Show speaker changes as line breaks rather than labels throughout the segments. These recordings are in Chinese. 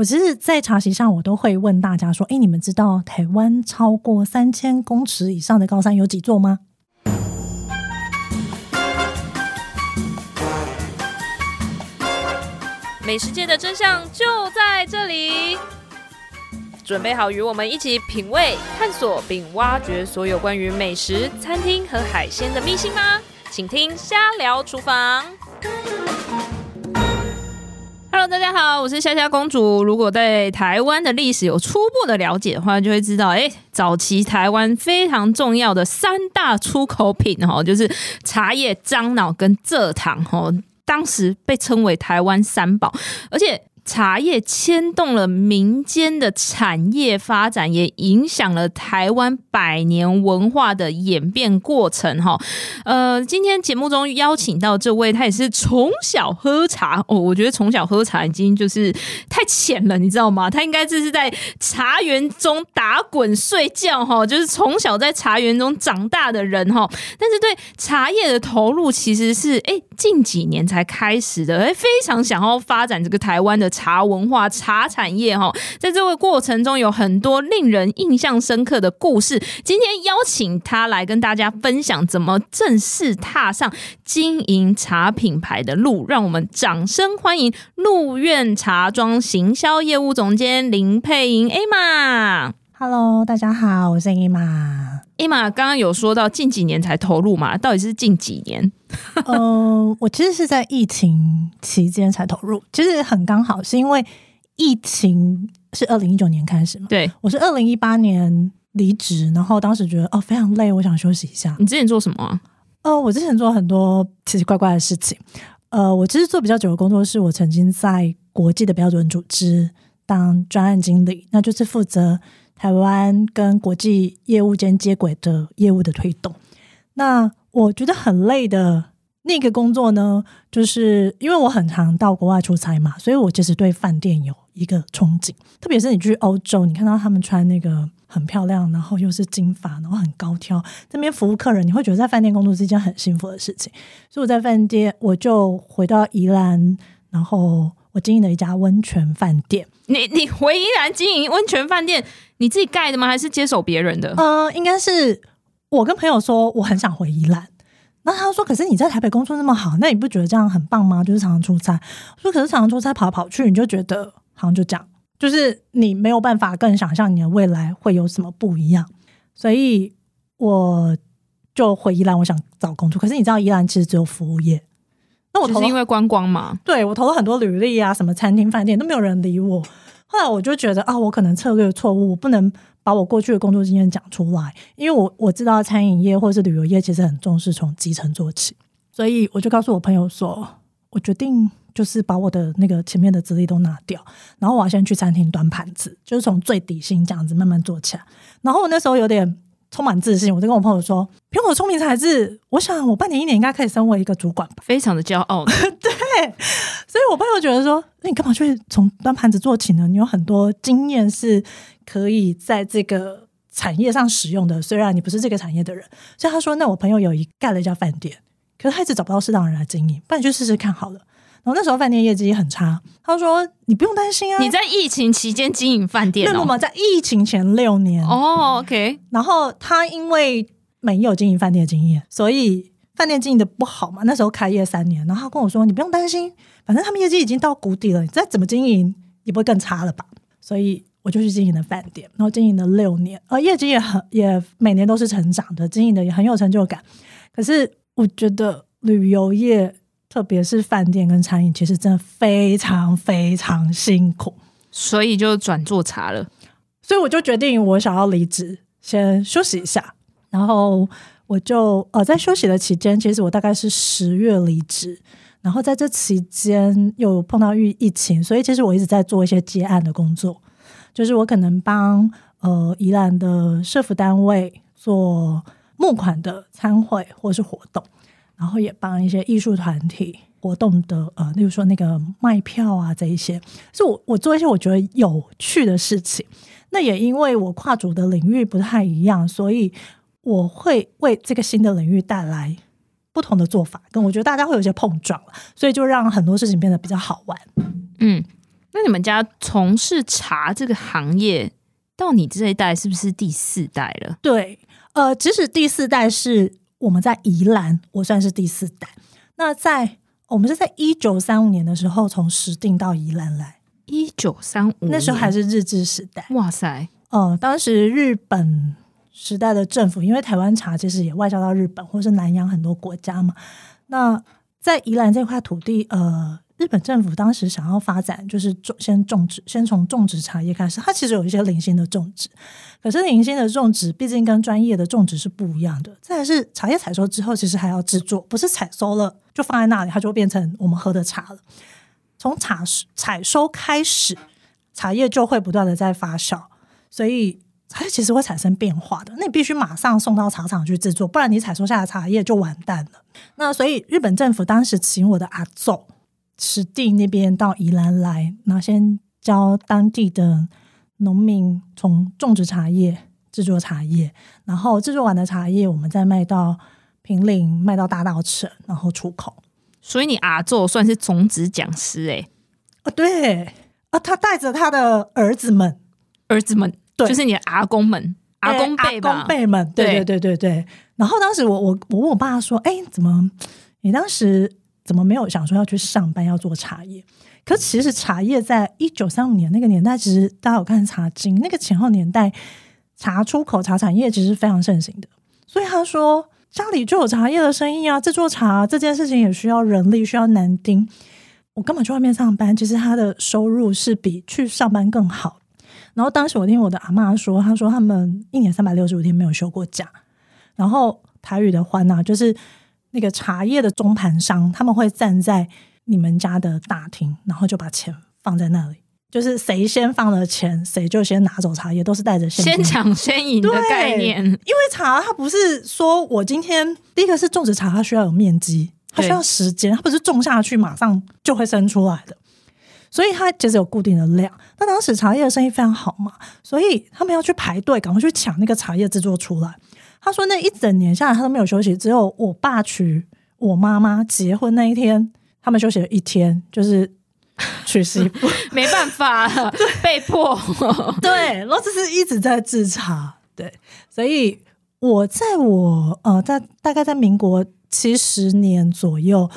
我其实，在茶席上，我都会问大家说：“哎，你们知道台湾超过三千公尺以上的高山有几座吗？”
美食界的真相就在这里，准备好与我们一起品味、探索并挖掘所有关于美食、餐厅和海鲜的秘辛吗？请听《瞎聊厨房》。Hello，大家好，我是夏夏公主。如果对台湾的历史有初步的了解的话，就会知道，哎，早期台湾非常重要的三大出口品哦，就是茶叶、樟脑跟蔗糖哦，当时被称为台湾三宝，而且。茶叶牵动了民间的产业发展，也影响了台湾百年文化的演变过程。哈，呃，今天节目中邀请到这位，他也是从小喝茶哦。我觉得从小喝茶已经就是太浅了，你知道吗？他应该这是在茶园中打滚睡觉哈，就是从小在茶园中长大的人哈。但是对茶叶的投入其实是哎近几年才开始的，哎，非常想要发展这个台湾的。茶文化、茶产业哈，在这个过程中有很多令人印象深刻的故事。今天邀请他来跟大家分享怎么正式踏上经营茶品牌的路。让我们掌声欢迎鹿苑茶庄行销业务总监林佩莹 Emma。
Hello，大家好，我是 Emma。
Emma 刚刚有说到近几年才投入嘛？到底是近几年？
嗯、呃，我其实是在疫情期间才投入，其实很刚好，是因为疫情是二零一九年开始嘛。
对，
我是二零一八年离职，然后当时觉得哦非常累，我想休息一下。
你之前做什么、啊？
呃，我之前做很多奇奇怪怪的事情。呃，我其实做比较久的工作是我曾经在国际的标准组织当专案经理，那就是负责。台湾跟国际业务间接轨的业务的推动，那我觉得很累的那个工作呢，就是因为我很常到国外出差嘛，所以我其实对饭店有一个憧憬。特别是你去欧洲，你看到他们穿那个很漂亮，然后又是金发，然后很高挑，这边服务客人，你会觉得在饭店工作是一件很幸福的事情。所以我在饭店，我就回到宜兰，然后我经营了一家温泉饭店。
你你回宜兰经营温泉饭店？你自己盖的吗？还是接手别人的？
嗯、呃，应该是我跟朋友说我很想回宜兰，那他说：“可是你在台北工作那么好，那你不觉得这样很棒吗？就是常常出差。”我说：“可是常常出差跑来跑去，你就觉得好像就这样，就是你没有办法更想象你的未来会有什么不一样。”所以我就回宜兰，我想找工作。可是你知道宜兰其实只有服务业，
那我投是因为观光嘛？
对，我投了很多履历啊，什么餐厅、饭店都没有人理我。后来我就觉得啊，我可能策略错误，我不能把我过去的工作经验讲出来，因为我我知道餐饮业或者是旅游业其实很重视从基层做起，所以我就告诉我朋友说，我决定就是把我的那个前面的资历都拿掉，然后我要先去餐厅端盘子，就是从最底薪这样子慢慢做起来。然后我那时候有点充满自信，我就跟我朋友说，凭我聪明才智，我想我半年一年应该可以升为一个主管吧，
非常的骄傲。
对。所以我朋友觉得说，那你干嘛去从端盘子做起呢？你有很多经验是可以在这个产业上使用的。虽然你不是这个产业的人，所以他说，那我朋友有一盖了一家饭店，可是他一直找不到适当的人来经营，不然你去试试看好了。然后那时候饭店业绩也很差，他说你不用担心啊。
你在疫情期间经营饭店，哦，
那么在疫情前六年
哦，OK。
然后他因为没有经营饭店的经验，所以。饭店经营的不好嘛，那时候开业三年，然后他跟我说：“你不用担心，反正他们业绩已经到谷底了，你再怎么经营也不会更差了吧？”所以我就去经营了饭店，然后经营了六年，而业绩也很也每年都是成长的，经营的也很有成就感。可是我觉得旅游业，特别是饭店跟餐饮，其实真的非常非常辛苦，
所以就转做茶了。
所以我就决定，我想要离职，先休息一下，然后。我就呃在休息的期间，其实我大概是十月离职，然后在这期间又碰到疫疫情，所以其实我一直在做一些接案的工作，就是我可能帮呃宜兰的社福单位做募款的餐会或是活动，然后也帮一些艺术团体活动的呃，例如说那个卖票啊这一些，是我我做一些我觉得有趣的事情。那也因为我跨组的领域不太一样，所以。我会为这个新的领域带来不同的做法，跟我觉得大家会有些碰撞，所以就让很多事情变得比较好玩。
嗯，那你们家从事茶这个行业，到你这一代是不是第四代了？
对，呃，即使第四代是我们在宜兰，我算是第四代。那在我们是在一九三五年的时候从石碇到宜兰来。
一九三五，
那时候还是日治时代。
哇塞，
呃，当时日本时代的政府，因为台湾茶其实也外销到日本或是南洋很多国家嘛。那在宜兰这块土地，呃，日本政府当时想要发展，就是种先种植，先从种植茶叶开始。它其实有一些零星的种植，可是零星的种植毕竟跟专业的种植是不一样的。再来是茶叶采收之后，其实还要制作，不是采收了就放在那里，它就变成我们喝的茶了。从茶采收开始，茶叶就会不断的在发酵，所以茶叶其实会产生变化的。那你必须马上送到茶厂去制作，不然你采收下的茶叶就完蛋了。那所以日本政府当时请我的阿祖石碇那边到宜兰来，那先教当地的农民从种植茶叶、制作茶叶，然后制作完的茶叶我们再卖到平岭、卖到大稻城，然后出口。
所以你阿祖算是种植讲师哎、欸，
啊对啊，他带着他的儿子们，
儿子们，对，就是你的阿公们，阿公
辈公辈们，对。对对对对。然后当时我我我问我爸说，哎，怎么你当时怎么没有想说要去上班要做茶叶？可其实茶叶在一九三五年那个年代，其实大家有看《茶经》那个前后年代，茶出口、茶产业其实非常盛行的。所以他说。家里就有茶叶的生意啊，制作茶这件事情也需要人力，需要男丁。我根本去外面上班，其实他的收入是比去上班更好。然后当时我听我的阿嬷说，她说他们一年三百六十五天没有休过假。然后台语的话呢，就是那个茶叶的中盘商，他们会站在你们家的大厅，然后就把钱放在那里。就是谁先放了钱，谁就先拿走茶叶，都是带着
先抢先赢的概念。因
为茶它不是说我今天第一个是种植茶，它需要有面积，它需要时间，它不是种下去马上就会生出来的，所以它其实有固定的量。那当时茶叶的生意非常好嘛，所以他们要去排队，赶快去抢那个茶叶制作出来。他说那一整年下来他都没有休息，只有我爸娶我妈妈结婚那一天，他们休息了一天，就是。娶媳妇
没办法，被迫。
对，然后就是一直在制茶。对，所以我在我呃，在大概在民国七十年左右，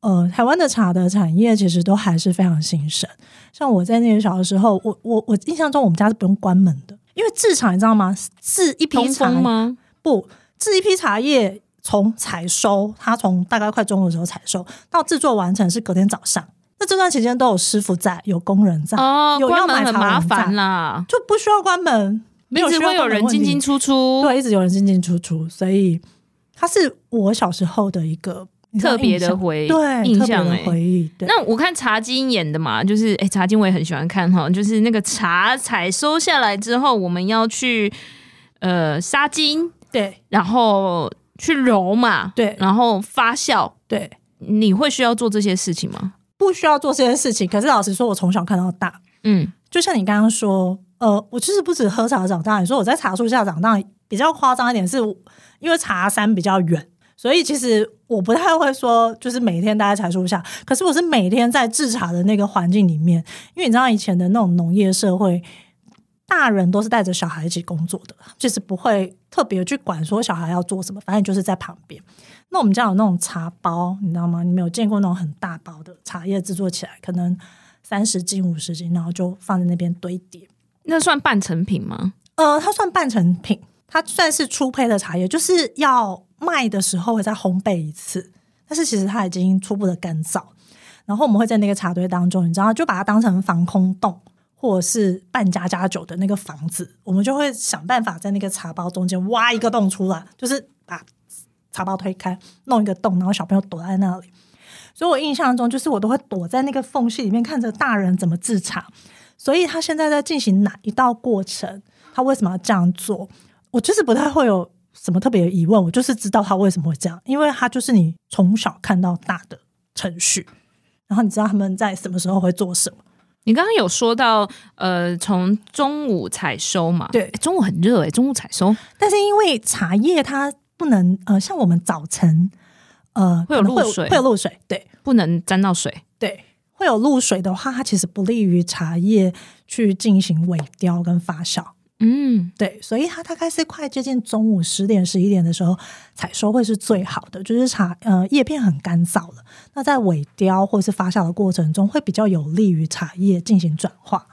呃，台湾的茶的产业其实都还是非常兴盛。像我在那个小的时候，我我我印象中我们家是不用关门的，因为制茶你知道吗？制一批茶
吗？
不，制一批茶叶从采收，它从大概快中午的时候采收到制作完成是隔天早上。那这段期间都有师傅在，有工人在，
哦，
有要买
很麻烦啦，
就不需要关门，没有
一直会有人进进出出，
对，一直有人进进出出，所以它是我小时候的一个
特别的回忆，
对，印象的回忆。对，
那我看茶经演的嘛，就是哎，茶经我也很喜欢看哈，就是那个茶采收下来之后，我们要去呃杀精，
对，
然后去揉嘛，
对，
然后发酵，
对，
你会需要做这些事情吗？
不需要做这些事情，可是老实说，我从小看到大，
嗯，
就像你刚刚说，呃，我其实不止喝茶长大。你说我在茶树下长大，比较夸张一点，是因为茶山比较远，所以其实我不太会说，就是每天待在茶树下。可是我是每天在制茶的那个环境里面，因为你知道以前的那种农业社会，大人都是带着小孩一起工作的，就是不会特别去管说小孩要做什么，反正就是在旁边。那我们家有那种茶包，你知道吗？你没有见过那种很大包的茶叶制作起来，可能三十斤、五十斤，然后就放在那边堆叠。
那算半成品吗？
呃，它算半成品，它算是初胚的茶叶，就是要卖的时候会再烘焙一次。但是其实它已经初步的干燥，然后我们会在那个茶堆当中，你知道，就把它当成防空洞，或者是扮家家酒的那个房子，我们就会想办法在那个茶包中间挖一个洞出来，就是把。茶包推开，弄一个洞，然后小朋友躲在那里。所以我印象中，就是我都会躲在那个缝隙里面，看着大人怎么制茶。所以他现在在进行哪一道过程，他为什么要这样做？我就是不太会有什么特别的疑问，我就是知道他为什么会这样，因为他就是你从小看到大的程序。然后你知道他们在什么时候会做什么？
你刚刚有说到，呃，从中午采收嘛？
对，
中午很热诶，中午采收，
但是因为茶叶它。不能呃，像我们早晨呃会有露水，会有露水，对，
不能沾到水，
对，会有露水的话，它其实不利于茶叶去进行萎凋跟发酵。
嗯，
对，所以它大概是快接近中午十点十一点的时候采收会是最好的，就是茶呃叶片很干燥了，那在萎凋或是发酵的过程中会比较有利于茶叶进行转化。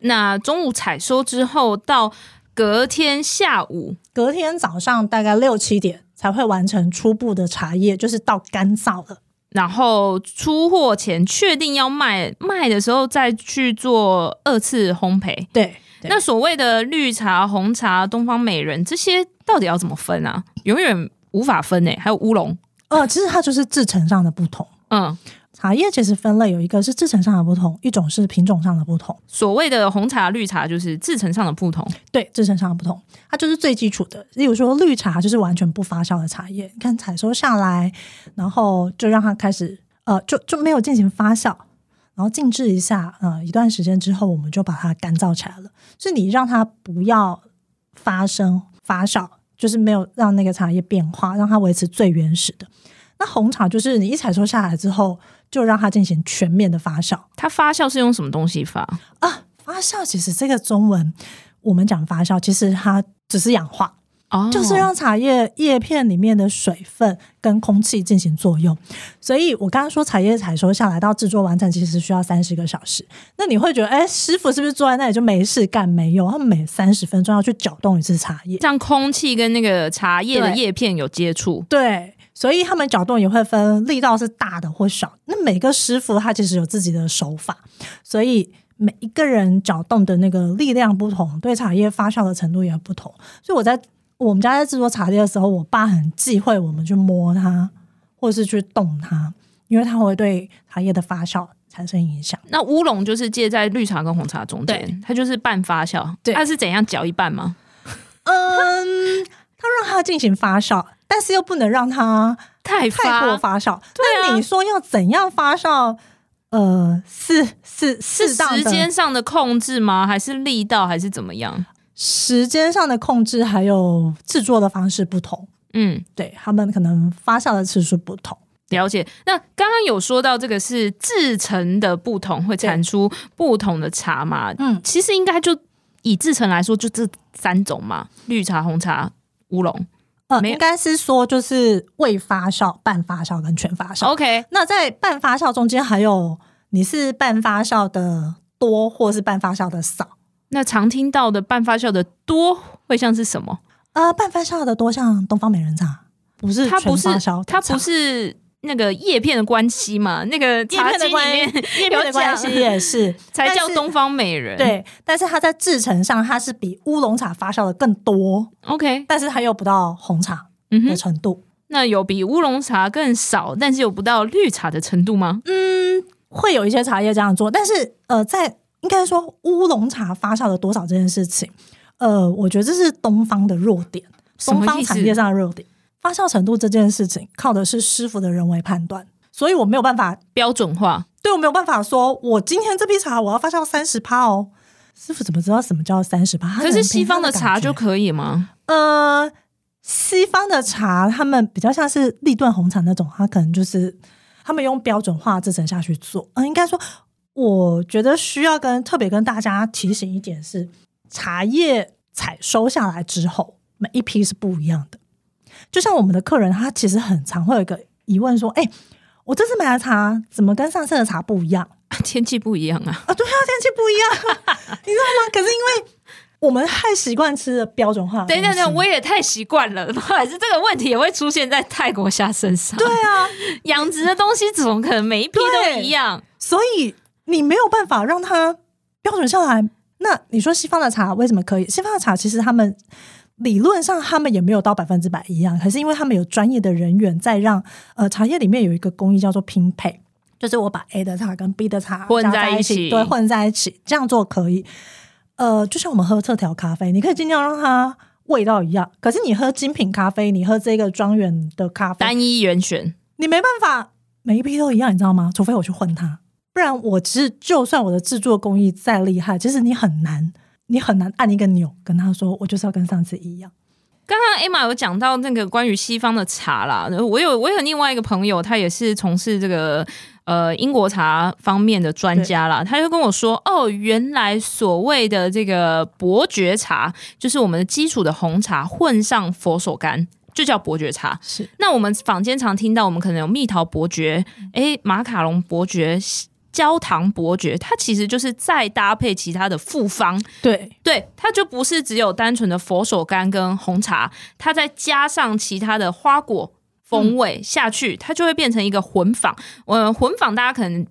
那中午采收之后，到隔天下午，
隔天早上大概六七点才会完成初步的茶叶，就是到干燥了。
然后出货前确定要卖，卖的时候再去做二次烘焙。
对。
那所谓的绿茶、红茶、东方美人这些到底要怎么分啊？永远无法分诶、欸。还有乌龙，
呃，其实它就是制成上的不同。
嗯，
茶叶其实分类有一个是制成上的不同，一种是品种上的不同。
所谓的红茶、绿茶就是制成上的不同。
对，制成上的不同，它就是最基础的。例如说绿茶就是完全不发酵的茶叶，你看采收下来，然后就让它开始，呃，就就没有进行发酵。然后静置一下，呃，一段时间之后，我们就把它干燥起来了。是你让它不要发生发酵，就是没有让那个茶叶变化，让它维持最原始的。那红茶就是你一采收下来之后，就让它进行全面的发酵。
它发酵是用什么东西发
啊？发酵其实这个中文我们讲发酵，其实它只是氧化。
哦，
就是让茶叶叶片里面的水分跟空气进行作用，所以我刚刚说茶叶采收下来到制作完成，其实需要三十个小时。那你会觉得，哎，师傅是不是坐在那里就没事干？没有，他每三十分钟要去搅动一次茶叶，
让空气跟那个茶叶的叶片有接触。
对，所以他们搅动也会分力道是大的或小。那每个师傅他其实有自己的手法，所以每一个人搅动的那个力量不同，对茶叶发酵的程度也不同。所以我在。我们家在制作茶叶的时候，我爸很忌讳我们去摸它，或是去动它，因为它会对茶叶的发酵产生影响。
那乌龙就是介在绿茶跟红茶中间，它就是半发酵。对，它是怎样搅一半吗？
嗯，它让它进行发酵，但是又不能让它太太过发酵。那、啊、你说要怎样发酵？呃，是是适当的
时间上的控制吗？还是力道？还是怎么样？
时间上的控制，还有制作的方式不同，
嗯，
对，他们可能发酵的次数不同。
了解。那刚刚有说到这个是制成的不同，会产出不同的茶嘛？嗯，其实应该就以制成来说，就这三种嘛：绿茶、红茶、乌龙。
呃，应该是说就是未发酵、半发酵跟全发酵。
OK，
那在半发酵中间，还有你是半发酵的多，或是半发酵的少。
那常听到的半发酵的多会像是什么？
呃，半发酵的多像东方美人茶，不是它不是
它不是那个叶片的关系嘛？那个叶片的关系，叶片的关系也是 才叫东方美人。
对，但是它在制成上，它是比乌龙茶发酵的更多。
OK，
但是它又不到红茶的程度。
嗯、那有比乌龙茶更少，但是有不到绿茶的程度吗？
嗯，会有一些茶叶这样做，但是呃，在应该说乌龙茶发酵了多少这件事情，呃，我觉得这是东方的弱点，东方产业上的弱点。发酵程度这件事情靠的是师傅的人为判断，所以我没有办法
标准化。
对，我没有办法说，我今天这批茶我要发酵三十趴哦，师傅怎么知道什么叫三十趴？
可是西方的茶就可以吗？
呃，西方的茶他们比较像是立顿红茶那种，他可能就是他们用标准化制成下去做。嗯、呃，应该说。我觉得需要跟特别跟大家提醒一点是，茶叶采收下来之后，每一批是不一样的。就像我们的客人，他其实很常会有一个疑问说：“哎、欸，我这次买的茶怎么跟上次的茶不一样？
天气不一样啊！”
啊，对啊，天气不一样，你知道吗？可是因为我们太习惯吃的标准化，
等等等，我也太习惯了。不好意思，这个问题也会出现在泰国虾身上。
对啊，
养殖的东西怎么可能每一批都一样？
所以。你没有办法让它标准下来。那你说西方的茶为什么可以？西方的茶其实他们理论上他们也没有到百分之百一样，可是因为他们有专业的人员在让呃茶叶里面有一个工艺叫做拼配，就是我把 A 的茶跟 B 的茶
混在一起，
对，混在一起这样做可以。呃，就像我们喝特调咖啡，你可以尽量让它味道一样，可是你喝精品咖啡，你喝这个庄园的咖啡，
单一原选，
你没办法每一批都一样，你知道吗？除非我去混它。不然，我其实就算我的制作工艺再厉害，其实你很难，你很难按一个钮跟他说，我就是要跟上次一样。
刚刚 Emma 有讲到那个关于西方的茶啦，我有我有另外一个朋友，他也是从事这个呃英国茶方面的专家啦，他就跟我说，哦，原来所谓的这个伯爵茶，就是我们的基础的红茶混上佛手柑。就叫伯爵茶，
是。
那我们坊间常听到，我们可能有蜜桃伯爵，诶，马卡龙伯爵、焦糖伯爵，它其实就是再搭配其他的复方，
对
对，它就不是只有单纯的佛手柑跟红茶，它再加上其他的花果风味下去，它就会变成一个混纺。呃，混纺大家可能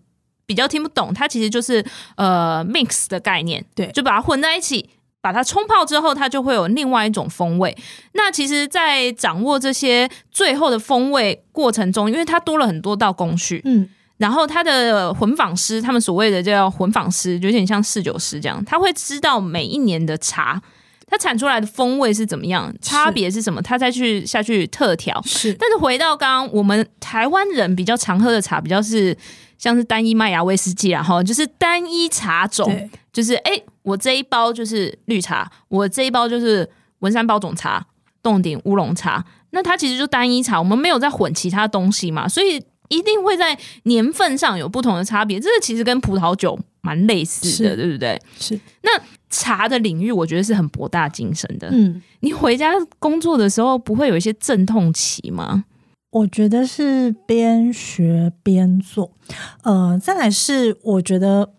比较听不懂，它其实就是呃 mix 的概念，
对，
就把它混在一起。把它冲泡之后，它就会有另外一种风味。那其实，在掌握这些最后的风味过程中，因为它多了很多道工序，嗯，然后他的混纺师，他们所谓的叫混纺师，有点像侍酒师这样，他会知道每一年的茶，它产出来的风味是怎么样，差别是什么，他再去下去特调。
是，
但是回到刚刚我们台湾人比较常喝的茶，比较是。像是单一麦芽威士忌然后，就是单一茶种，就是哎、欸，我这一包就是绿茶，我这一包就是文山包种茶、洞顶乌龙茶，那它其实就单一茶，我们没有在混其他东西嘛，所以一定会在年份上有不同的差别。这个其实跟葡萄酒蛮类似的，对不对？
是。
那茶的领域，我觉得是很博大精深的。
嗯，
你回家工作的时候，不会有一些阵痛期吗？
我觉得是边学边做，呃，再来是我觉得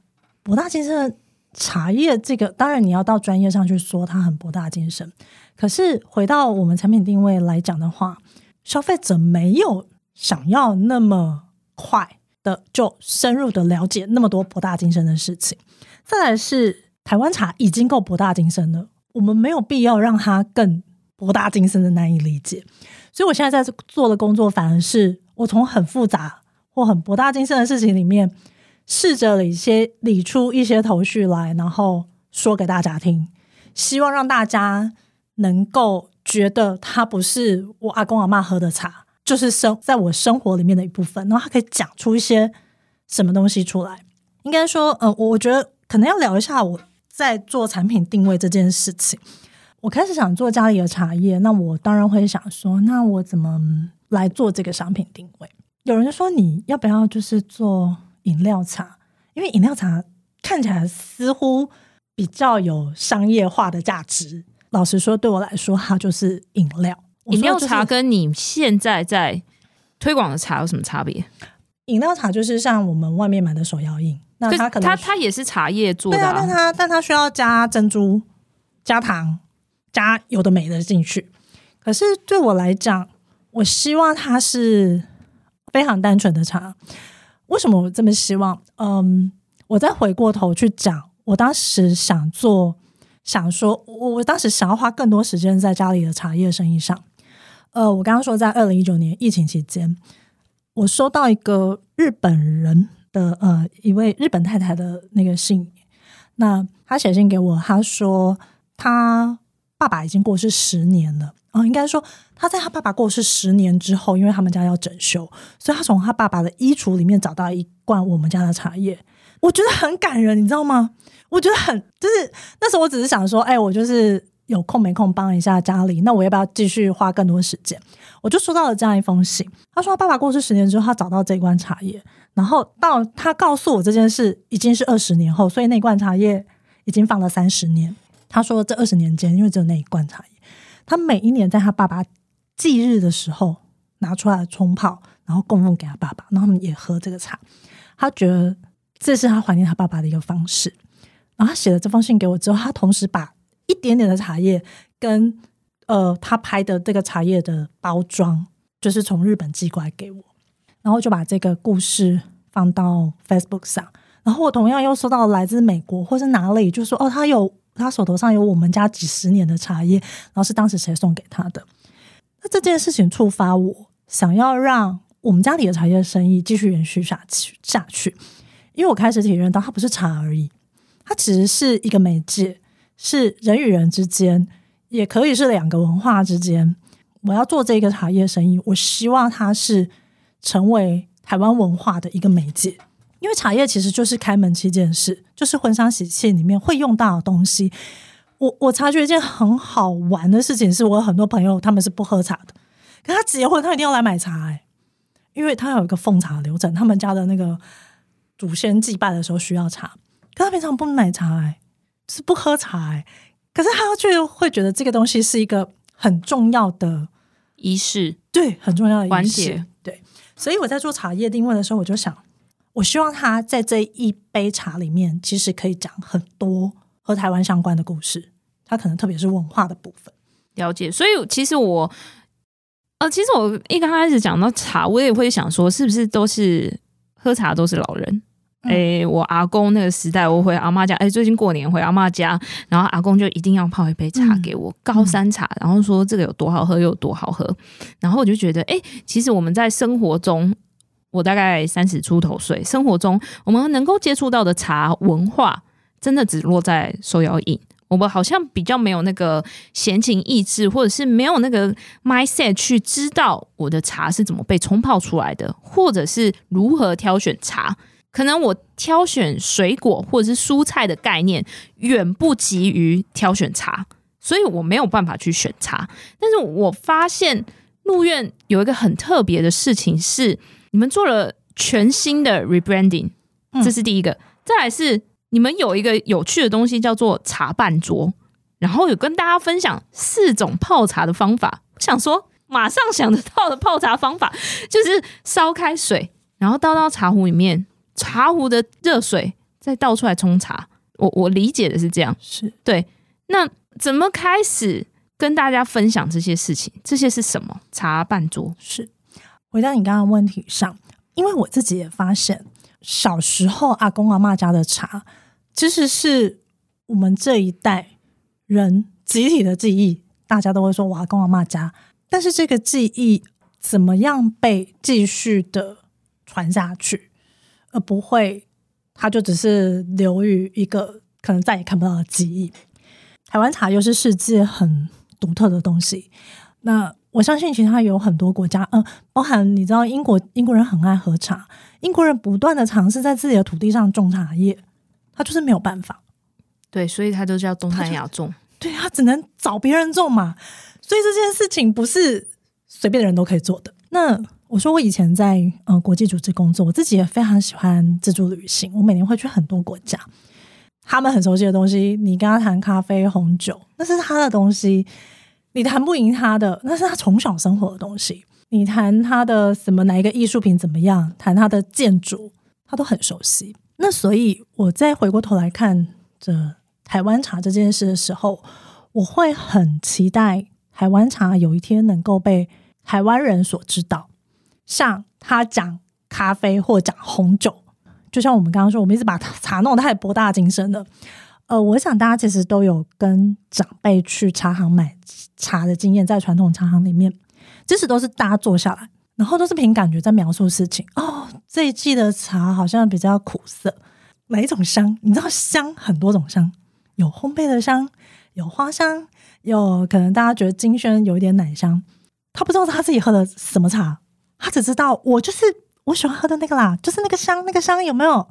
博大精深的茶叶这个，当然你要到专业上去说它很博大精深，可是回到我们产品定位来讲的话，消费者没有想要那么快的就深入的了解那么多博大精深的事情。再来是台湾茶已经够博大精深了，我们没有必要让它更博大精深的难以理解。所以，我现在在做的工作，反而是我从很复杂或很博大精深的事情里面，试着理些理出一些头绪来，然后说给大家听，希望让大家能够觉得它不是我阿公阿嬷喝的茶，就是生在我生活里面的一部分，然后它可以讲出一些什么东西出来。应该说，呃，我觉得可能要聊一下我在做产品定位这件事情。我开始想做家里的茶叶，那我当然会想说，那我怎么来做这个商品定位？有人说你要不要就是做饮料茶？因为饮料茶看起来似乎比较有商业化的价值。老实说，对我来说，它就是饮料。
饮料茶跟你现在在推广的茶有什么差别？
饮料茶就是像我们外面买的手摇饮，那它可能它
它也是茶叶做的，啊，
但它但它需要加珍珠、加糖。加有的没的进去，可是对我来讲，我希望它是非常单纯的茶。为什么我这么希望？嗯，我再回过头去讲，我当时想做，想说，我我当时想要花更多时间在家里的茶叶生意上。呃，我刚刚说在二零一九年疫情期间，我收到一个日本人的呃一位日本太太的那个信，那他写信给我，他说他。爸爸已经过世十年了啊、应该说他在他爸爸过世十年之后，因为他们家要整修，所以他从他爸爸的衣橱里面找到一罐我们家的茶叶，我觉得很感人，你知道吗？我觉得很就是那时候我只是想说，哎，我就是有空没空帮一下家里，那我要不要继续花更多时间？我就收到了这样一封信，他说他爸爸过世十年之后，他找到这罐茶叶，然后到他告诉我这件事已经是二十年后，所以那罐茶叶已经放了三十年。他说：“这二十年间，因为只有那一罐茶叶，他每一年在他爸爸忌日的时候拿出来冲泡，然后供奉给他爸爸，然后他们也喝这个茶。他觉得这是他怀念他爸爸的一个方式。然后他写了这封信给我之后，他同时把一点点的茶叶跟呃他拍的这个茶叶的包装，就是从日本寄过来给我，然后就把这个故事放到 Facebook 上。然后我同样又收到来自美国或是哪里，就说哦，他有。”他手头上有我们家几十年的茶叶，然后是当时谁送给他的？那这件事情触发我想要让我们家里的茶叶生意继续延续下去下去，因为我开始体验到它不是茶而已，它其实是一个媒介，是人与人之间，也可以是两个文化之间。我要做这个茶叶生意，我希望它是成为台湾文化的一个媒介。因为茶叶其实就是开门七件事，就是婚丧喜庆里面会用到的东西。我我察觉一件很好玩的事情，是我有很多朋友他们是不喝茶的，可他结婚他一定要来买茶哎、因为他有一个奉茶流程，他们家的那个祖先祭拜的时候需要茶，可他平常不买茶哎，是不喝茶哎，可是他却会觉得这个东西是一个很重要的
仪式，
对，很重要的，
环节，
对。所以我在做茶叶定位的时候，我就想，我希望他在这一杯茶里面，其实可以讲很多和台湾相关的故事，他可能特别是文化的部分。
了解，所以其实我。呃，其实我一刚开始讲到茶，我也会想说，是不是都是喝茶都是老人？哎、我阿公那个时代，我回阿妈家，哎、欸，最近过年回阿妈家，然后阿公就一定要泡一杯茶给我，嗯、高山茶，然后说这个有多好喝，又有多好喝，然后我就觉得，哎、欸，其实我们在生活中，我大概三十出头岁，生活中我们能够接触到的茶文化，真的只落在手摇饮。我们好像比较没有那个闲情逸致，或者是没有那个 mindset 去知道我的茶是怎么被冲泡出来的，或者是如何挑选茶。可能我挑选水果或者是蔬菜的概念远不及于挑选茶，所以我没有办法去选茶。但是我发现鹿苑有一个很特别的事情是，你们做了全新的 rebranding，这是第一个。嗯、再来是。你们有一个有趣的东西叫做茶半桌，然后有跟大家分享四种泡茶的方法。我想说，马上想得到的泡茶方法就是烧开水，然后倒到茶壶里面，茶壶的热水再倒出来冲茶。我我理解的是这样，
是
对。那怎么开始跟大家分享这些事情？这些是什么？茶半桌
是回到你刚刚问题上，因为我自己也发现，小时候阿公阿嬷家的茶。其实是我们这一代人集体的记忆，大家都会说“我阿公阿嬷家”，但是这个记忆怎么样被继续的传下去，而不会它就只是流于一个可能再也看不到的记忆。台湾茶又是世界很独特的东西，那我相信其他有很多国家，嗯，包含你知道英国英国人很爱喝茶，英国人不断的尝试在自己的土地上种茶叶。他就是没有办法，
对，所以他就叫东南亚种，
对，他只能找别人种嘛。所以这件事情不是随便的人都可以做的。那我说我以前在呃国际组织工作，我自己也非常喜欢自助旅行，我每年会去很多国家。他们很熟悉的东西，你跟他谈咖啡、红酒，那是他的东西，你谈不赢他的，那是他从小生活的东西。你谈他的什么哪一个艺术品怎么样，谈他的建筑，他都很熟悉。那所以，我再回过头来看着台湾茶这件事的时候，我会很期待台湾茶有一天能够被台湾人所知道。像他讲咖啡或讲红酒，就像我们刚刚说，我们一直把茶弄得太博大精深了。呃，我想大家其实都有跟长辈去茶行买茶的经验，在传统茶行里面，即使都是大家坐下来。然后都是凭感觉在描述事情哦。这一季的茶好像比较苦涩，哪一种香？你知道香很多种香，有烘焙的香，有花香，有可能大家觉得金萱有一点奶香。他不知道他自己喝的什么茶，他只知道我就是我喜欢喝的那个啦，就是那个香，那个香有没有？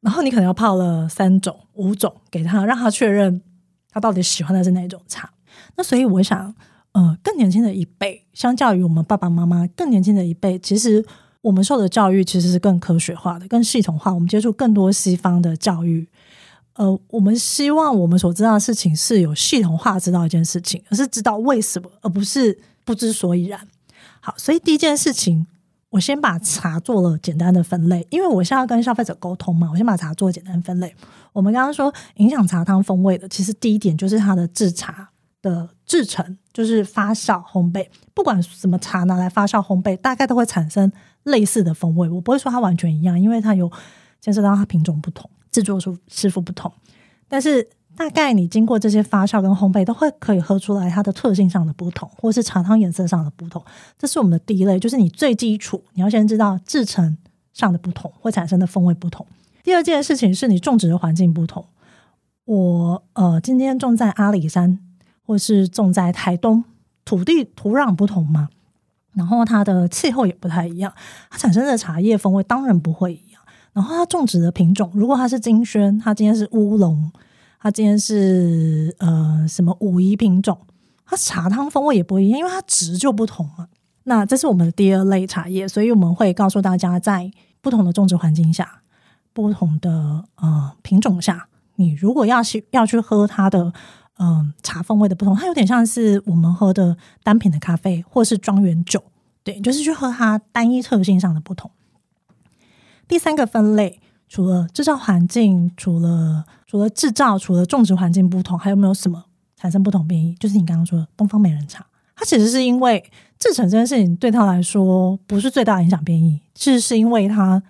然后你可能要泡了三种、五种给他，让他确认他到底喜欢的是哪一种茶。那所以我想。呃，更年轻的一辈，相较于我们爸爸妈妈更年轻的一辈，其实我们受的教育其实是更科学化的、更系统化。我们接触更多西方的教育，呃，我们希望我们所知道的事情是有系统化知道一件事情，而是知道为什么，而不是不知所以然。好，所以第一件事情，我先把茶做了简单的分类，因为我现在要跟消费者沟通嘛，我先把茶做简单分类。我们刚刚说影响茶汤风味的，其实第一点就是它的制茶。的制成就是发酵烘焙，不管什么茶拿来发酵烘焙，大概都会产生类似的风味。我不会说它完全一样，因为它有牵涉到它品种不同、制作师师傅不同。但是大概你经过这些发酵跟烘焙，都会可以喝出来它的特性上的不同，或是茶汤颜色上的不同。这是我们的第一类，就是你最基础，你要先知道制成上的不同会产生的风味不同。第二件事情是你种植的环境不同。我呃今天种在阿里山。或是种在台东，土地土壤不同嘛，然后它的气候也不太一样，它产生的茶叶风味当然不会一样。然后它种植的品种，如果它是金萱，它今天是乌龙，它今天是呃什么武夷品种，它茶汤风味也不一样，因为它值就不同嘛。那这是我们的第二类茶叶，所以我们会告诉大家，在不同的种植环境下，不同的呃品种下，你如果要去要去喝它的嗯、茶风味的不同，它有点像是我们喝的单品的咖啡或是庄园酒，对，就是去喝它单一特性上的不同。第三个分类，除了制造环境，除了除了制造，除了种植环境不同，还有没有什么产生不同变异？就是你刚刚说的东方美人茶。它其实是因为制成这件事情对他来说不是最大的影响变异，其实是因为它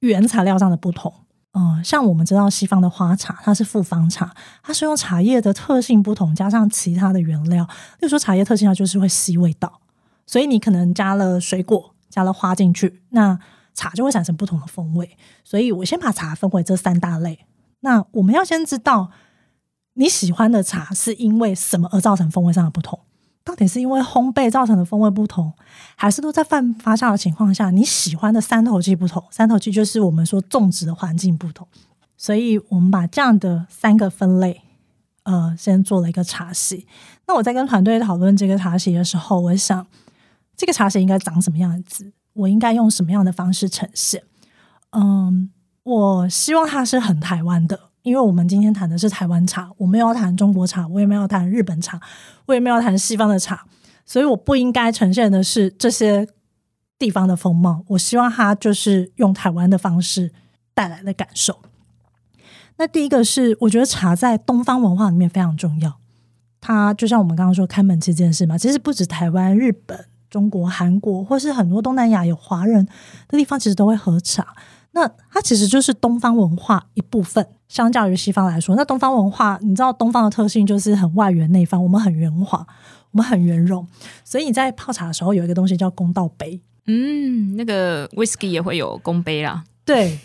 原材料上的不同。嗯、像我们知道西方的花茶，它是复方茶，它是用茶叶的特性不同，加上其他的原料。例如说茶叶特性，它就是会吸味道，所以你可能加了水果、加了花进去，那茶就会产生不同的风味。所以我先把茶分为这三大类。那我们要先知道你喜欢的茶是因为什么而造成风味上的不同。到底是因为烘焙造成的风味不同，还是都在泛发酵的情况下，你喜欢的三头气不同？三头气就是我们说种植的环境不同，所以我们把这样的三个分类，呃，先做了一个茶席。那我在跟团队讨论这个茶席的时候，我想这个茶席应该长什么样子？我应该用什么样的方式呈现？嗯，我希望它是很台湾的。因为我们今天谈的是台湾茶，我没有谈中国茶，我也没有谈日本茶，我也没有谈西方的茶，所以我不应该呈现的是这些地方的风貌。我希望它就是用台湾的方式带来的感受。那第一个是，我觉得茶在东方文化里面非常重要。它就像我们刚刚说开门七件事嘛，其实不止台湾、日本、中国、韩国，或是很多东南亚有华人的地方，其实都会喝茶。那它其实就是东方文化一部分。相较于西方来说，那东方文化，你知道东方的特性就是很外圆内方，我们很圆滑，我们很圆融，所以你在泡茶的时候有一个东西叫公道杯。
嗯，那个 whisky 也会有公杯啦。
对，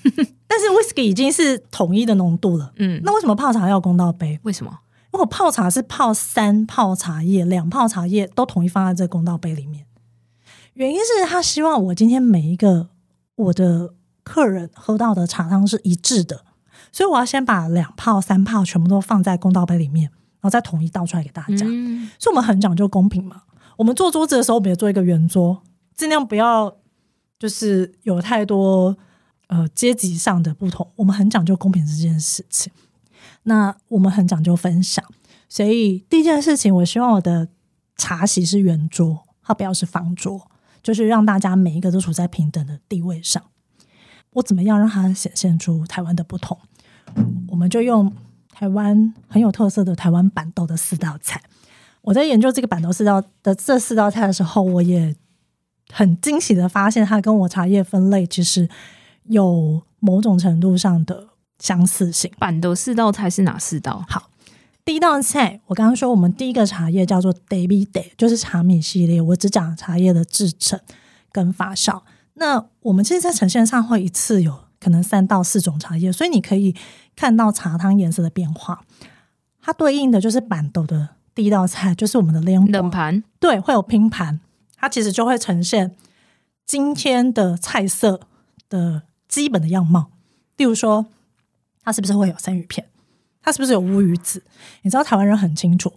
但是 whisky 已经是统一的浓度了。嗯，那为什么泡茶要公道杯？
为什
么？如果泡茶是泡三泡茶叶，两泡茶叶都统一放在这个公道杯里面。原因是他希望我今天每一个我的客人喝到的茶汤是一致的。所以我要先把两泡三泡全部都放在公道杯里面，然后再统一倒出来给大家。嗯、所以我们很讲究公平嘛。我们做桌子的时候，我们也做一个圆桌，尽量不要就是有太多呃阶级上的不同。我们很讲究公平这件事情。那我们很讲究分享，所以第一件事情，我希望我的茶席是圆桌，它不要是方桌，就是让大家每一个都处在平等的地位上。我怎么样让它显现出台湾的不同？我们就用台湾很有特色的台湾板豆的四道菜。我在研究这个板豆四道的这四道菜的时候，我也很惊喜的发现，它跟我茶叶分类其实有某种程度上的相似性。
板豆四道菜是哪四道？
好，第一道菜，我刚刚说我们第一个茶叶叫做 d a b y Day，，就是茶米系列。我只讲茶叶的制成跟发酵。那我们其实，在呈现上会一次有。可能三到四种茶叶，所以你可以看到茶汤颜色的变化。它对应的就是板豆的第一道菜，就是我们的冷
冷盘，
对，会有拼盘，它其实就会呈现今天的菜色的基本的样貌。例如说，它是不是会有生鱼片？它是不是有乌鱼子？你知道台湾人很清楚，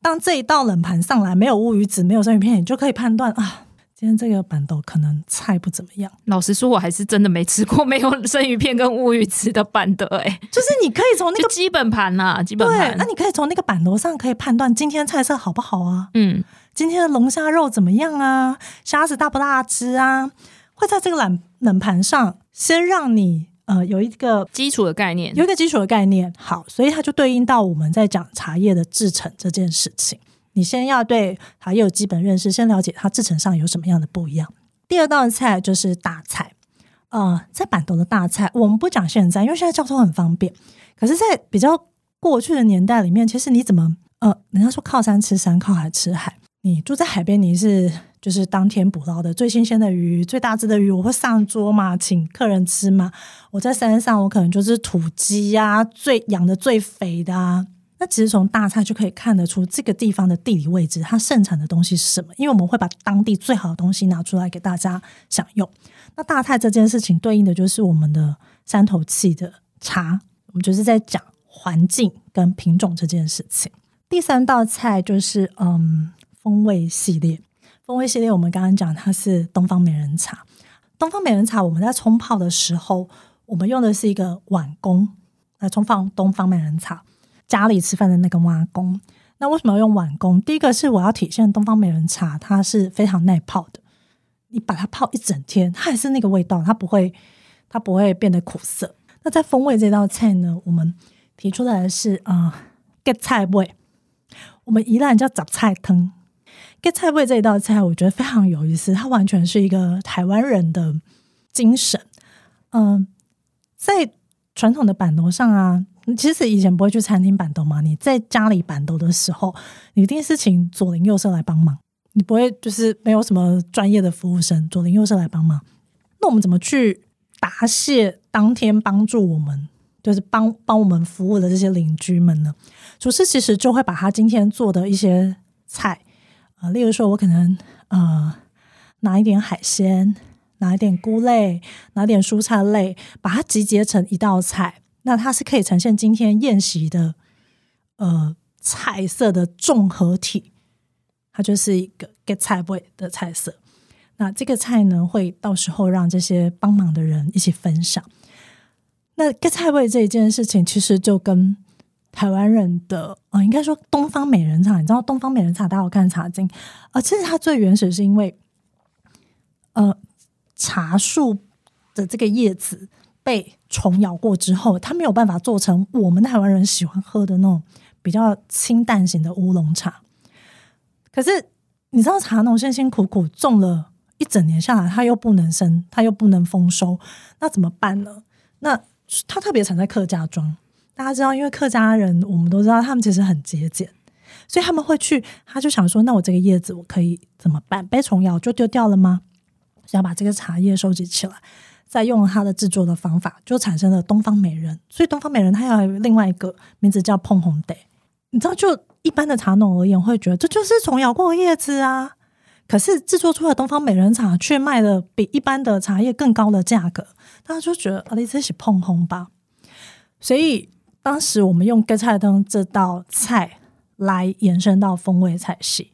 当这一道冷盘上来没有乌鱼子，没有生鱼片，你就可以判断啊。今天这个板豆可能菜不怎么样。
老实说，我还是真的没吃过没有生鱼片跟乌鱼子的板豆。哎，就是
你可以从那个
基本盘呐，基本盘。
那你可以从那个板豆上可以判断今天菜色好不好啊？嗯，今天的龙虾肉怎么样啊？虾子大不大只啊？会在这个冷冷盘上先让你呃有一个
基础的概念，
有一个基础的概念。好，所以它就对应到我们在讲茶叶的制成这件事情。你先要对茶叶有基本认识，先了解它制成上有什么样的不一样。第二道菜就是大菜，呃，在板头的大菜，我们不讲现在，因为现在交通很方便。可是，在比较过去的年代里面，其实你怎么呃，人家说靠山吃山，靠海吃海。你住在海边，你是就是当天捕捞的最新鲜的鱼、最大只的鱼，我会上桌嘛，请客人吃嘛。我在山上，我可能就是土鸡、啊，最养的最肥的啊。那其实从大菜就可以看得出这个地方的地理位置，它盛产的东西是什么？因为我们会把当地最好的东西拿出来给大家享用。那大菜这件事情对应的就是我们的三头气的茶，我们就是在讲环境跟品种这件事情。第三道菜就是嗯风味系列，风味系列，我们刚刚讲它是东方美人茶。东方美人茶，我们在冲泡的时候，我们用的是一个碗公来冲泡东方美人茶。家里吃饭的那个碗公，那为什么要用碗公？第一个是我要体现东方美人茶，它是非常耐泡的。你把它泡一整天，它还是那个味道，它不会，它不会变得苦涩。那在风味这道菜呢，我们提出来的是啊，芥、呃、菜味。我们宜兰叫杂菜汤。芥菜味这一道菜，我觉得非常有意思，它完全是一个台湾人的精神。嗯、在传统的办桌上啊，其实以前不会去餐厅办桌嘛，你在家里办桌的时候，你一定是请左邻右舍来帮忙。你不会就是没有什么专业的服务生，左邻右舍来帮忙。那我们怎么去答谢当天帮助我们，就是帮帮我们服务的这些邻居们呢？厨师其实就会把他今天做的一些菜，啊、例如说我可能呃拿一点海鲜，拿一点菇类，拿点蔬菜类，把它集结成一道菜。那它是可以呈现今天宴席的呃菜色的综合体。它就是一个 get 菜味的菜色，那这个菜呢，会到时候让这些帮忙的人一起分享。那 get 菜味这一件事情，其实就跟台湾人的啊、应该说东方美人茶，你知道东方美人茶，大家有看茶经啊、其实它最原始是因为呃茶树的这个叶子被虫咬过之后，它没有办法做成我们台湾人喜欢喝的那种比较清淡型的乌龙茶。可是你知道茶农辛辛苦苦种了一整年下来，它又不能生，它又不能丰收，那怎么办呢？那它特别产在客家庄，大家知道，因为客家人我们都知道，他们其实很节俭，所以他们会去，他就想说，那我这个叶子我可以怎么办？被虫咬就丢掉了吗？想要把这个茶叶收集起来，再用它的制作的方法，就产生了东方美人。所以东方美人它要有另外一个名字叫碰红茶，你知道就。一般的茶农而言，会觉得这就是虫咬过的叶子啊。可是制作出来的东方美人茶却卖的比一般的茶叶更高的价格，大家就觉得啊，你这是碰红吧。所以当时我们用芥菜汤这道菜来延伸到风味菜系。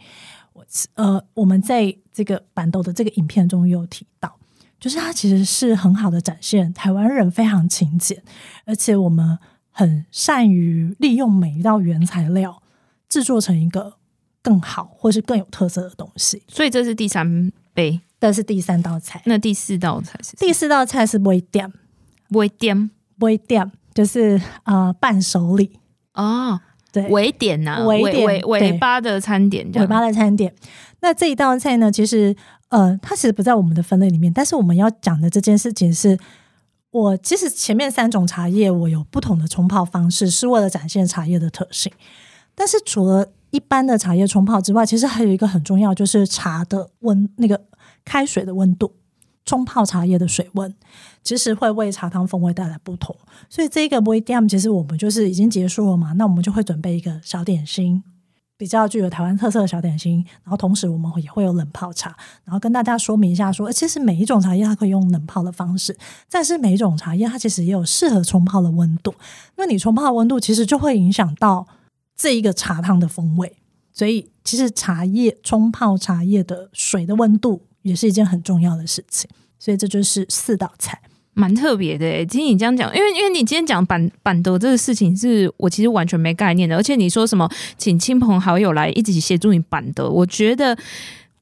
我呃，我们在这个板豆的这个影片中有提到，就是它其实是很好的展现台湾人非常勤俭，而且我们很善于利用每一道原材料。制作成一个更好或是更有特色的东西，
所以这是第三杯，
这是第三道菜。
那第四道菜是？
第四道菜是微点，
微点，
微点，就是呃伴手礼
哦。
对，
尾点呐，尾尾尾巴的餐点，
尾巴的餐点。那这一道菜呢，其实呃，它其实不在我们的分类里面，但是我们要讲的这件事情是，我其实前面三种茶叶我有不同的冲泡方式，是为了展现茶叶的特性。但是除了一般的茶叶冲泡之外，其实还有一个很重要，就是茶的温，那个开水的温度，冲泡茶叶的水温，其实会为茶汤风味带来不同。所以这个微点，其实我们就是已经结束了嘛，那我们就会准备一个小点心，比较具有台湾特色的小点心。然后同时我们也会有冷泡茶，然后跟大家说明一下说，其实每一种茶叶它可以用冷泡的方式，但是每一种茶叶它其实也有适合冲泡的温度。那你冲泡的温度其实就会影响到。这一个茶汤的风味，所以其实茶叶冲泡茶叶的水的温度也是一件很重要的事情。所以这就是四道菜，
蛮特别的诶。听你这样讲，因为因为你今天讲板板德这个事情，是我其实完全没概念的。而且你说什么请亲朋好友来一起协助你板德，我觉得。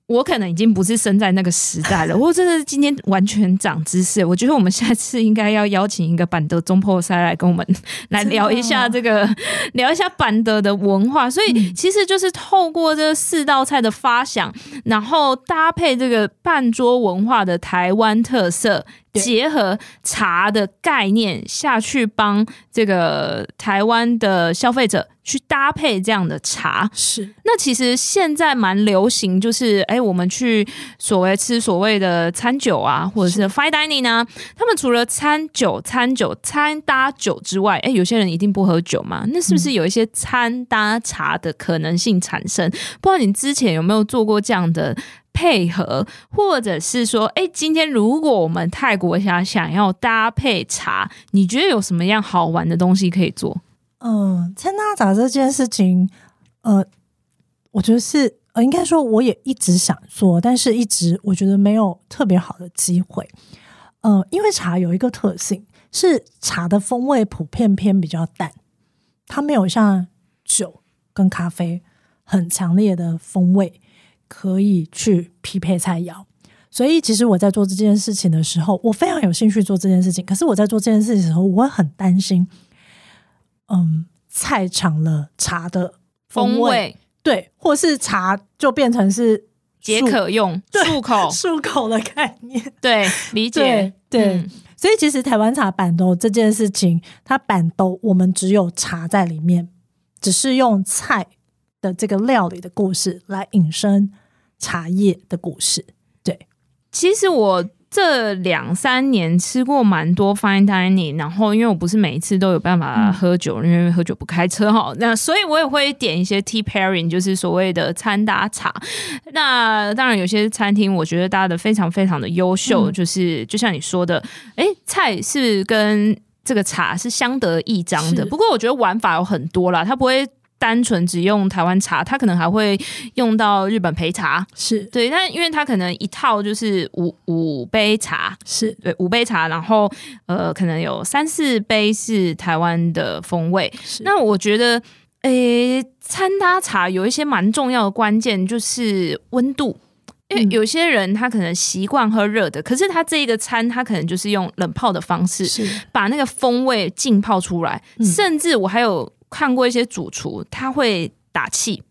我可能已经不是生在那个时代了，我真的今天完全长知识。我觉得我们下次应该要邀请一个板德中破塞来跟我们来聊一下这个，聊一下板德的文化。所以其实就是透过这四道菜的发想，然后搭配这个半桌文化的台湾特色。结合茶的概念下去，帮这个台湾的消费者去搭配这样的茶。
是，
那其实现在蛮流行，就是哎，我们去所谓吃所谓的餐酒啊，或者是 fine dining 啊，他们除了餐酒、餐酒、餐搭酒之外，哎，有些人一定不喝酒嘛，那是不是有一些餐搭茶的可能性产生？不知道你之前有没有做过这样的？配合，或者是说，哎，今天如果我们泰国想想要搭配茶，你觉得有什么样好玩的东西可以做？
嗯，餐搭茶这件事情，呃，我觉得是呃，应该说我也一直想做，但是一直我觉得没有特别好的机会。呃，因为茶有一个特性是茶的风味普遍偏比较淡，它没有像酒跟咖啡很强烈的风味可以去匹配菜肴。所以，其实我在做这件事情的时候，我非常有兴趣做这件事情。可是我在做这件事情的时候，我会很担心，嗯，菜抢了茶的风味，风味对，或是茶就变成是
解渴用漱口
漱口的概念，
对，理解，
对。对嗯、所以，其实台湾茶板豆这件事情，它板豆我们只有茶在里面，只是用菜的这个料理的故事来引申茶叶的故事。
对其实我这两三年吃过蛮多 fine dining，然后因为我不是每一次都有办法喝酒，嗯、因为喝酒不开车哈，那所以我也会点一些 tea pairing，就是所谓的餐搭茶。那当然有些餐厅我觉得搭的非常非常的优秀，嗯、就是就像你说的，哎，菜是跟这个茶是相得益彰的。不过我觉得玩法有很多啦，它不会。单纯只用台湾茶，他可能还会用到日本焙茶，
是。
对，但因为他可能一套就是五五杯茶，
是。
对五杯茶，然后呃，可能有三四杯是台湾的风味。那我觉得，诶、欸，餐搭茶有一些蛮重要的关键就是温度，因为有些人他可能习惯喝热的，嗯、可是他这一个餐他可能就是用冷泡的方式，是。把那个风味浸泡出来，嗯、甚至我还有。看过一些主厨，他会打气，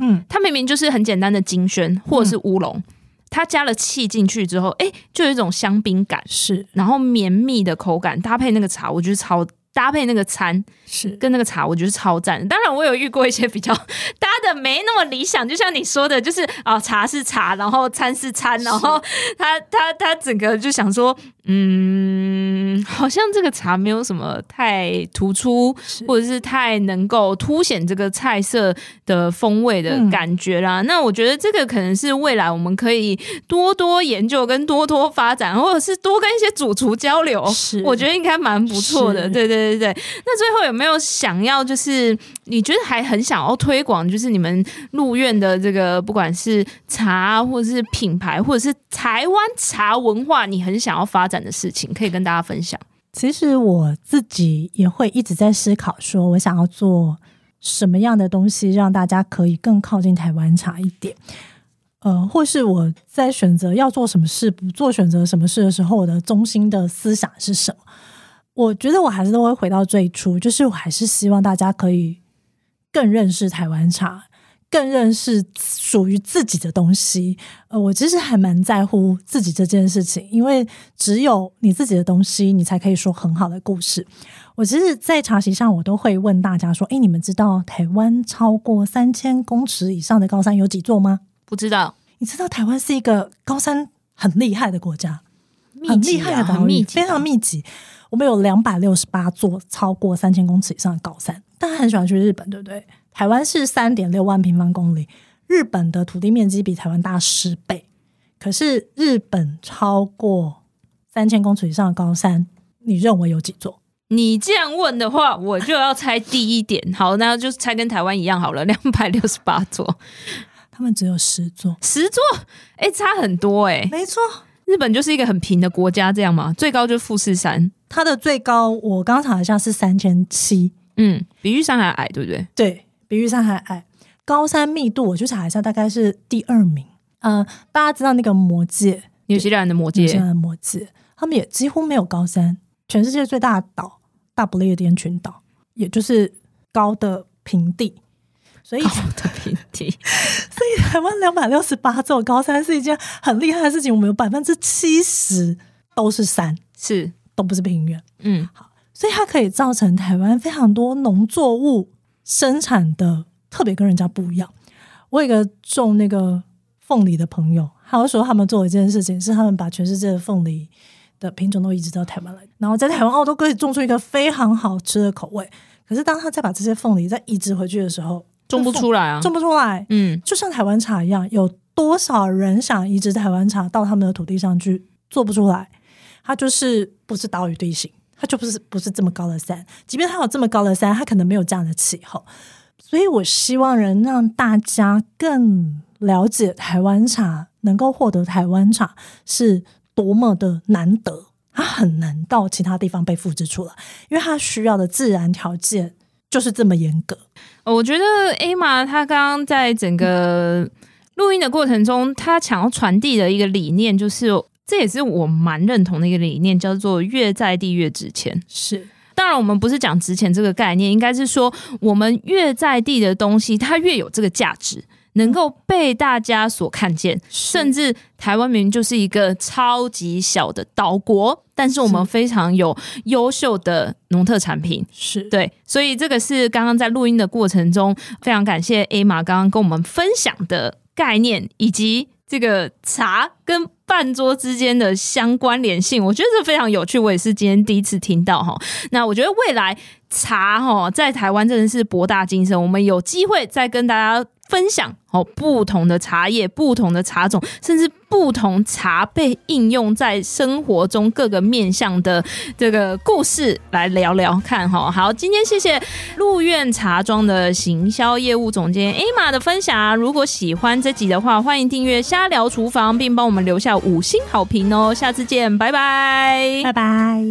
嗯，他明明就是很简单的金萱或者是乌龙，嗯、他加了气进去之后，哎、欸，就有一种香槟感，
是，
然后绵密的口感搭配那个茶，我觉得超。搭配那个餐是跟那个茶，我觉得超赞。当然，我有遇过一些比较 搭的没那么理想，就像你说的，就是啊，茶是茶，然后餐是餐，然后他他他整个就想说，嗯，好像这个茶没有什么太突出，或者是太能够凸显这个菜色的风味的感觉啦。嗯、那我觉得这个可能是未来我们可以多多研究跟多多发展，或者是多跟一些主厨交流，是我觉得应该蛮不错的。对对。对对对，那最后有没有想要，就是你觉得还很想要推广，就是你们入院的这个，不管是茶，或者是品牌，或者是台湾茶文化，你很想要发展的事情，可以跟大家分享？
其实我自己也会一直在思考，说我想要做什么样的东西，让大家可以更靠近台湾茶一点。呃，或是我在选择要做什么事，不做选择什么事的时候，我的中心的思想是什么？我觉得我还是都会回到最初，就是我还是希望大家可以更认识台湾茶，更认识属于自己的东西。呃，我其实还蛮在乎自己这件事情，因为只有你自己的东西，你才可以说很好的故事。我其实，在茶席上，我都会问大家说：“诶，你们知道台湾超过三千公尺以上的高山有几座吗？”
不知道。
你知道台湾是一个高山很厉害的国家，很厉害的岛屿，非常密集。我们有两百六十八座超过三千公尺以上的高山，大家很喜欢去日本，对不对？台湾是三点六万平方公里，日本的土地面积比台湾大十倍，可是日本超过三千公尺以上的高山，你认为有几座？
你这样问的话，我就要猜第一点。好，那就猜跟台湾一样好了，两百六十八座，
他们只有十座，
十座，哎、欸，差很多哎、欸，
没错。
日本就是一个很平的国家，这样嘛？最高就是富士山，
它的最高我刚查一下是三千七，
嗯，比玉山还矮，对不对？
对，比玉山还矮。高山密度我去查一下，大概是第二名。嗯、呃，大家知道那个魔界，
纽西兰的魔界，纽
西兰的魔界，他们也几乎没有高山。全世界最大的岛大不列颠群岛，也就是高的平地。所以
高的平地，
所以台湾两百六十八座高山是一件很厉害的事情。我们有百分之七十都是山，
是
都不是平原。
嗯，
好，所以它可以造成台湾非常多农作物生产的特别跟人家不一样。我有一个种那个凤梨的朋友，他会说他们做一件事情，是他们把全世界的凤梨的品种都移植到台湾来，然后在台湾澳洲可以种出一个非常好吃的口味。可是当他再把这些凤梨再移植回去的时候，
种不出来啊，
种不出来。嗯，就像台湾茶一样，有多少人想移植台湾茶到他们的土地上去，做不出来。它就是不是岛屿地形，它就不是不是这么高的山。即便它有这么高的山，它可能没有这样的气候。所以我希望能让大家更了解台湾茶能够获得台湾茶是多么的难得，它很难到其他地方被复制出来，因为它需要的自然条件就是这么严格。
我觉得 Emma 她刚刚在整个录音的过程中，她想要传递的一个理念，就是这也是我蛮认同的一个理念，叫做越在地越值钱。
是。
当然，我们不是讲值钱这个概念，应该是说我们越在地的东西，它越有这个价值，能够被大家所看见。甚至台湾明明就是一个超级小的岛国，但是我们非常有优秀的农特产品。
是
对，所以这个是刚刚在录音的过程中，非常感谢 Emma 刚刚跟我们分享的概念，以及这个茶跟。饭桌之间的相关联性，我觉得这非常有趣。我也是今天第一次听到哈。那我觉得未来茶哈在台湾真的是博大精深，我们有机会再跟大家分享哦不同的茶叶、不同的茶种，甚至不同茶被应用在生活中各个面向的这个故事来聊聊看哈。好，今天谢谢鹿苑茶庄的行销业务总监 Emma 的分享。如果喜欢这集的话，欢迎订阅瞎聊厨房，并帮我们留下。五星好评哦！下次见，拜拜，
拜拜。